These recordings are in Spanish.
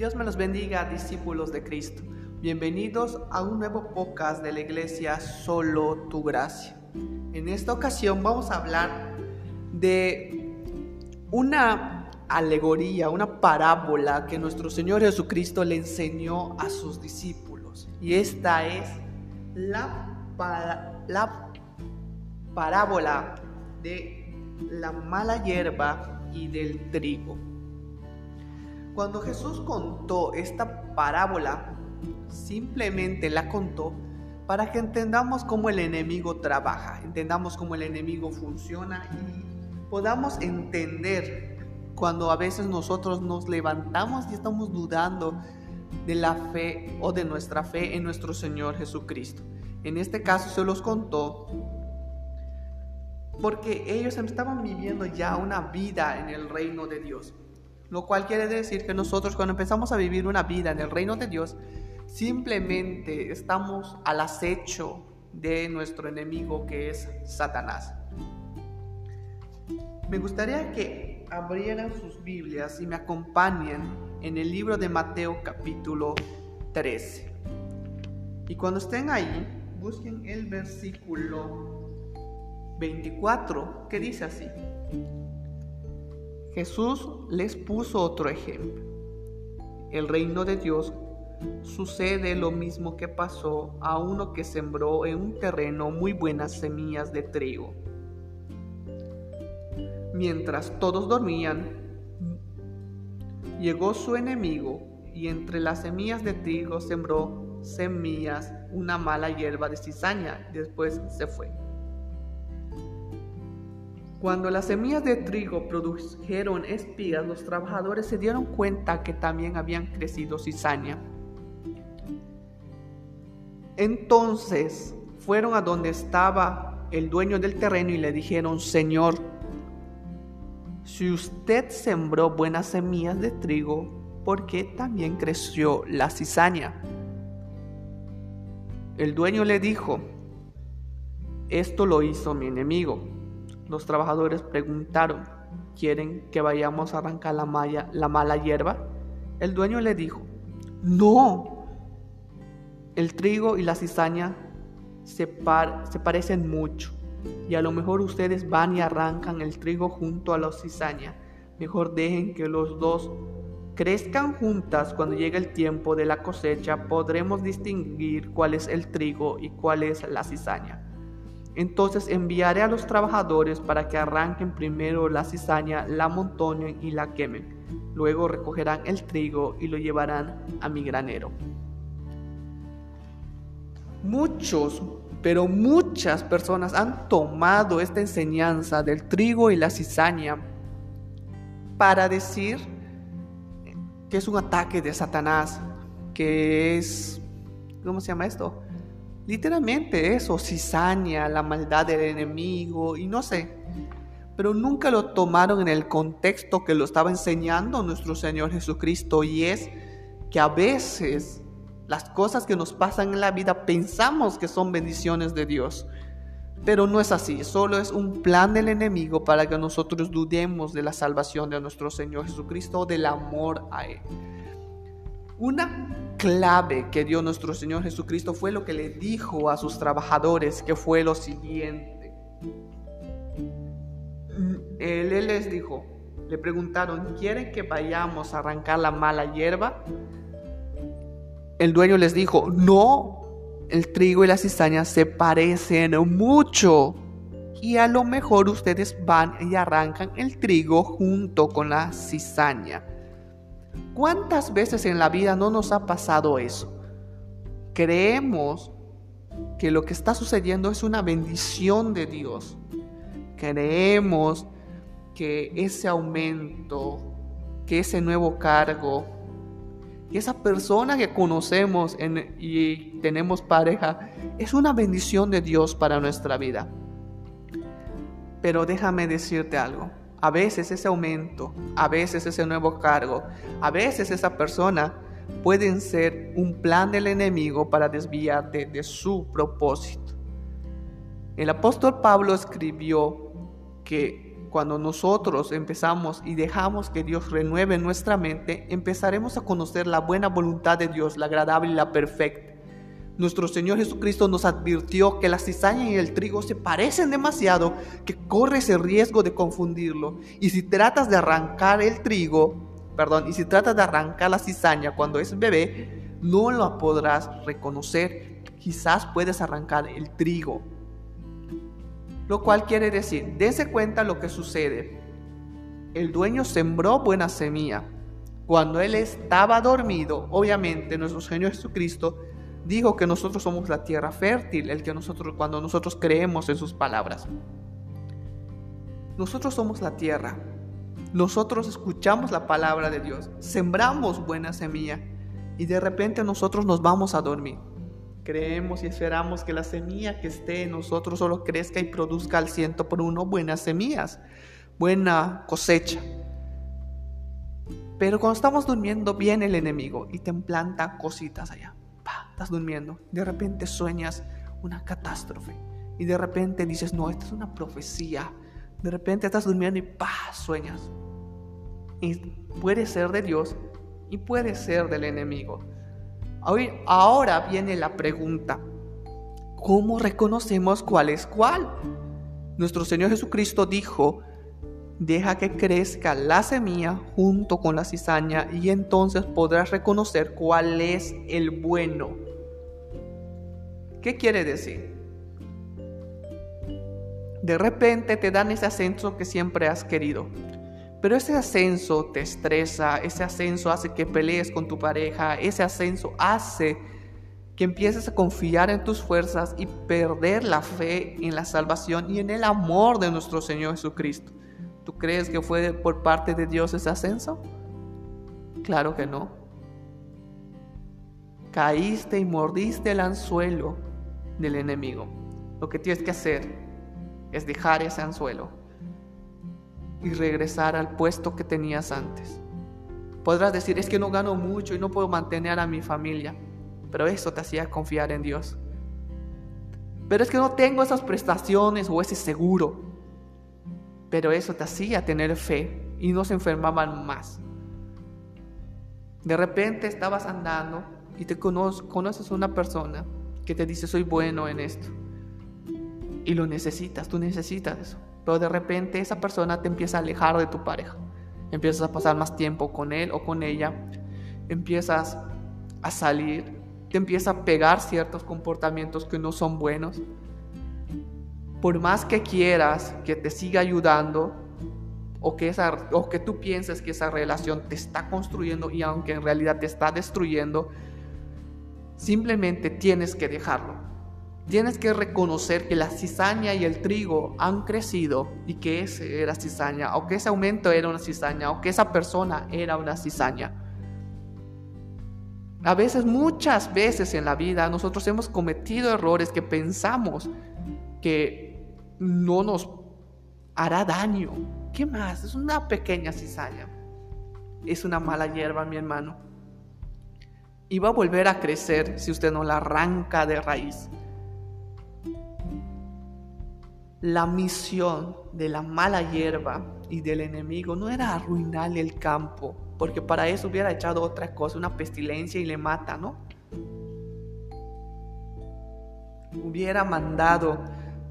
Dios me los bendiga, discípulos de Cristo. Bienvenidos a un nuevo podcast de la iglesia Solo Tu Gracia. En esta ocasión vamos a hablar de una alegoría, una parábola que nuestro Señor Jesucristo le enseñó a sus discípulos. Y esta es la, la parábola de la mala hierba y del trigo. Cuando Jesús contó esta parábola, simplemente la contó para que entendamos cómo el enemigo trabaja, entendamos cómo el enemigo funciona y podamos entender cuando a veces nosotros nos levantamos y estamos dudando de la fe o de nuestra fe en nuestro Señor Jesucristo. En este caso se los contó porque ellos estaban viviendo ya una vida en el reino de Dios. Lo cual quiere decir que nosotros cuando empezamos a vivir una vida en el reino de Dios, simplemente estamos al acecho de nuestro enemigo que es Satanás. Me gustaría que abrieran sus Biblias y me acompañen en el libro de Mateo capítulo 13. Y cuando estén ahí, busquen el versículo 24 que dice así. Jesús les puso otro ejemplo. El reino de Dios sucede lo mismo que pasó a uno que sembró en un terreno muy buenas semillas de trigo. Mientras todos dormían, llegó su enemigo y entre las semillas de trigo sembró semillas, una mala hierba de cizaña, después se fue. Cuando las semillas de trigo produjeron espigas, los trabajadores se dieron cuenta que también habían crecido cizaña. Entonces fueron a donde estaba el dueño del terreno y le dijeron, Señor, si usted sembró buenas semillas de trigo, ¿por qué también creció la cizaña? El dueño le dijo, esto lo hizo mi enemigo los trabajadores preguntaron, ¿quieren que vayamos a arrancar la, la mala hierba? El dueño le dijo, no, el trigo y la cizaña se, se parecen mucho y a lo mejor ustedes van y arrancan el trigo junto a la cizaña. Mejor dejen que los dos crezcan juntas cuando llegue el tiempo de la cosecha, podremos distinguir cuál es el trigo y cuál es la cizaña. Entonces enviaré a los trabajadores para que arranquen primero la cizaña, la amontonen y la quemen. Luego recogerán el trigo y lo llevarán a mi granero. Muchos, pero muchas personas han tomado esta enseñanza del trigo y la cizaña para decir que es un ataque de Satanás, que es, ¿cómo se llama esto? Literalmente eso, cizaña, la maldad del enemigo y no sé. Pero nunca lo tomaron en el contexto que lo estaba enseñando nuestro Señor Jesucristo y es que a veces las cosas que nos pasan en la vida pensamos que son bendiciones de Dios. Pero no es así, solo es un plan del enemigo para que nosotros dudemos de la salvación de nuestro Señor Jesucristo, del amor a Él. Una clave que dio nuestro Señor Jesucristo fue lo que le dijo a sus trabajadores, que fue lo siguiente. Él, les dijo, le preguntaron, ¿quieren que vayamos a arrancar la mala hierba? El dueño les dijo, no, el trigo y la cizaña se parecen mucho. Y a lo mejor ustedes van y arrancan el trigo junto con la cizaña. ¿Cuántas veces en la vida no nos ha pasado eso? Creemos que lo que está sucediendo es una bendición de Dios. Creemos que ese aumento, que ese nuevo cargo, que esa persona que conocemos y tenemos pareja, es una bendición de Dios para nuestra vida. Pero déjame decirte algo. A veces ese aumento, a veces ese nuevo cargo, a veces esa persona pueden ser un plan del enemigo para desviarte de su propósito. El apóstol Pablo escribió que cuando nosotros empezamos y dejamos que Dios renueve nuestra mente, empezaremos a conocer la buena voluntad de Dios, la agradable y la perfecta. Nuestro Señor Jesucristo nos advirtió que la cizaña y el trigo se parecen demasiado, que corres el riesgo de confundirlo. Y si tratas de arrancar el trigo, perdón, y si tratas de arrancar la cizaña cuando es bebé, no lo podrás reconocer. Quizás puedes arrancar el trigo. Lo cual quiere decir, dense cuenta lo que sucede. El dueño sembró buena semilla. Cuando él estaba dormido, obviamente nuestro Señor Jesucristo dijo que nosotros somos la tierra fértil, el que nosotros cuando nosotros creemos en sus palabras. Nosotros somos la tierra. Nosotros escuchamos la palabra de Dios, sembramos buena semilla y de repente nosotros nos vamos a dormir. Creemos y esperamos que la semilla que esté en nosotros solo crezca y produzca al ciento por uno buenas semillas, buena cosecha. Pero cuando estamos durmiendo viene el enemigo y te implanta cositas allá estás durmiendo, de repente sueñas una catástrofe y de repente dices, no, esta es una profecía. De repente estás durmiendo y pa, sueñas. Y puede ser de Dios y puede ser del enemigo. Ahora viene la pregunta, ¿cómo reconocemos cuál es cuál? Nuestro Señor Jesucristo dijo, deja que crezca la semilla junto con la cizaña y entonces podrás reconocer cuál es el bueno ¿Qué quiere decir? De repente te dan ese ascenso que siempre has querido. Pero ese ascenso te estresa, ese ascenso hace que pelees con tu pareja, ese ascenso hace que empieces a confiar en tus fuerzas y perder la fe en la salvación y en el amor de nuestro Señor Jesucristo. ¿Tú crees que fue por parte de Dios ese ascenso? Claro que no. Caíste y mordiste el anzuelo del enemigo. Lo que tienes que hacer es dejar ese anzuelo y regresar al puesto que tenías antes. Podrás decir, es que no gano mucho y no puedo mantener a mi familia, pero eso te hacía confiar en Dios. Pero es que no tengo esas prestaciones o ese seguro, pero eso te hacía tener fe y no se enfermaban más. De repente estabas andando y te conoces a una persona que te dice soy bueno en esto. Y lo necesitas, tú necesitas eso. Pero de repente esa persona te empieza a alejar de tu pareja. Empiezas a pasar más tiempo con él o con ella. Empiezas a salir. Te empieza a pegar ciertos comportamientos que no son buenos. Por más que quieras que te siga ayudando o que, esa, o que tú pienses que esa relación te está construyendo y aunque en realidad te está destruyendo, Simplemente tienes que dejarlo. Tienes que reconocer que la cizaña y el trigo han crecido y que ese era cizaña, o que ese aumento era una cizaña, o que esa persona era una cizaña. A veces, muchas veces en la vida, nosotros hemos cometido errores que pensamos que no nos hará daño. ¿Qué más? Es una pequeña cizaña. Es una mala hierba, mi hermano y va a volver a crecer si usted no la arranca de raíz. La misión de la mala hierba y del enemigo no era arruinarle el campo, porque para eso hubiera echado otra cosa, una pestilencia y le mata, ¿no? Hubiera mandado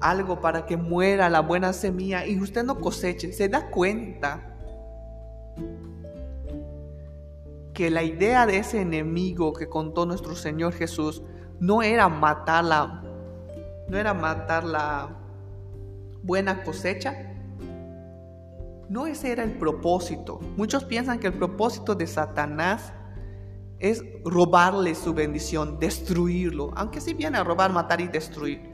algo para que muera la buena semilla y usted no coseche, se da cuenta que la idea de ese enemigo que contó nuestro Señor Jesús no era matarla, no era matar la buena cosecha. No ese era el propósito. Muchos piensan que el propósito de Satanás es robarle su bendición, destruirlo, aunque sí viene a robar, matar y destruir.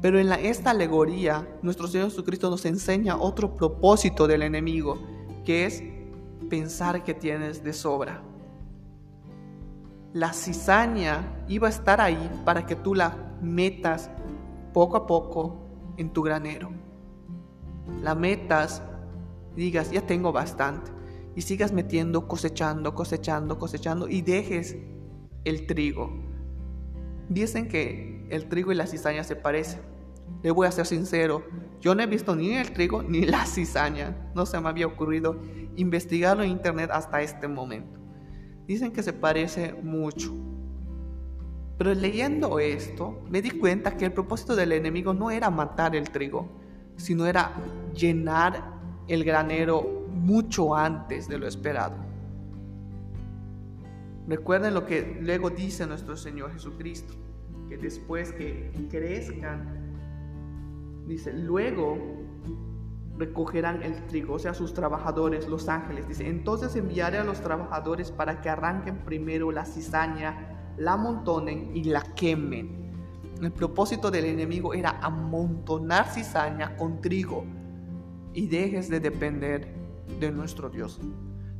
Pero en esta alegoría, nuestro Señor Jesucristo nos enseña otro propósito del enemigo, que es pensar que tienes de sobra. La cizaña iba a estar ahí para que tú la metas poco a poco en tu granero. La metas, digas, ya tengo bastante. Y sigas metiendo, cosechando, cosechando, cosechando y dejes el trigo. Dicen que el trigo y la cizaña se parecen. Le voy a ser sincero, yo no he visto ni el trigo ni la cizaña. No se me había ocurrido investigarlo en internet hasta este momento. Dicen que se parece mucho. Pero leyendo esto, me di cuenta que el propósito del enemigo no era matar el trigo, sino era llenar el granero mucho antes de lo esperado. Recuerden lo que luego dice nuestro Señor Jesucristo, que después que crezcan, dice, luego recogerán el trigo, o sea, sus trabajadores, los ángeles. Dice, entonces enviaré a los trabajadores para que arranquen primero la cizaña, la amontonen y la quemen. El propósito del enemigo era amontonar cizaña con trigo y dejes de depender de nuestro Dios.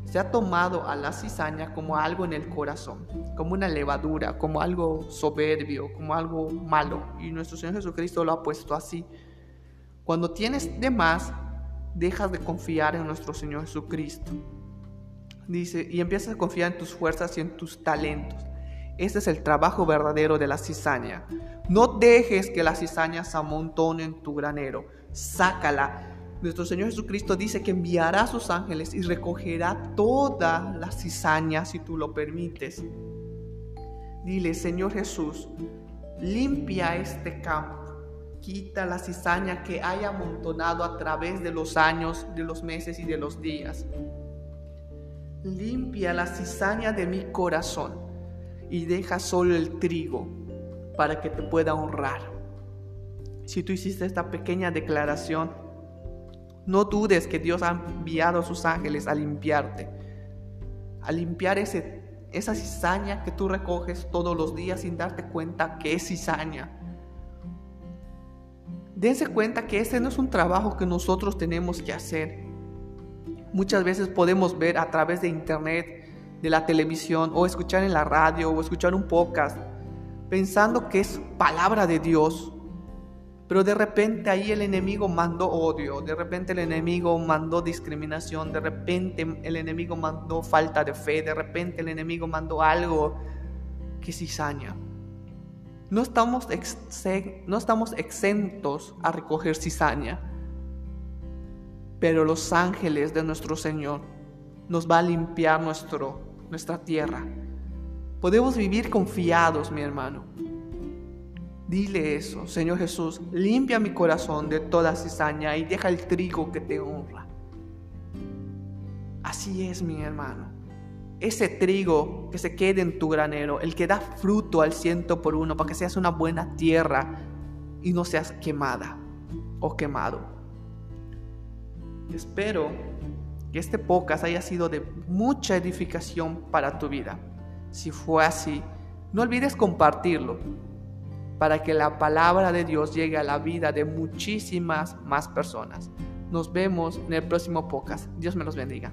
Se ha tomado a la cizaña como algo en el corazón, como una levadura, como algo soberbio, como algo malo. Y nuestro Señor Jesucristo lo ha puesto así. Cuando tienes de más, dejas de confiar en nuestro Señor Jesucristo. Dice, y empiezas a confiar en tus fuerzas y en tus talentos. Este es el trabajo verdadero de la cizaña. No dejes que la cizaña se amontone en tu granero. Sácala. Nuestro Señor Jesucristo dice que enviará a sus ángeles y recogerá toda la cizaña si tú lo permites. Dile, Señor Jesús, limpia este campo Quita la cizaña que haya amontonado a través de los años, de los meses y de los días. Limpia la cizaña de mi corazón y deja solo el trigo para que te pueda honrar. Si tú hiciste esta pequeña declaración, no dudes que Dios ha enviado a sus ángeles a limpiarte, a limpiar ese, esa cizaña que tú recoges todos los días sin darte cuenta que es cizaña dense cuenta que ese no es un trabajo que nosotros tenemos que hacer. Muchas veces podemos ver a través de internet, de la televisión, o escuchar en la radio, o escuchar un podcast, pensando que es palabra de Dios. Pero de repente ahí el enemigo mandó odio, de repente el enemigo mandó discriminación, de repente el enemigo mandó falta de fe, de repente el enemigo mandó algo que cizaña. No estamos, no estamos exentos a recoger cizaña, pero los ángeles de nuestro Señor nos va a limpiar nuestro, nuestra tierra. Podemos vivir confiados, mi hermano. Dile eso, Señor Jesús, limpia mi corazón de toda cizaña y deja el trigo que te honra. Así es, mi hermano ese trigo que se quede en tu granero, el que da fruto al ciento por uno, para que seas una buena tierra y no seas quemada o quemado. Espero que este podcast haya sido de mucha edificación para tu vida. Si fue así, no olvides compartirlo para que la palabra de Dios llegue a la vida de muchísimas más personas. Nos vemos en el próximo podcast. Dios me los bendiga.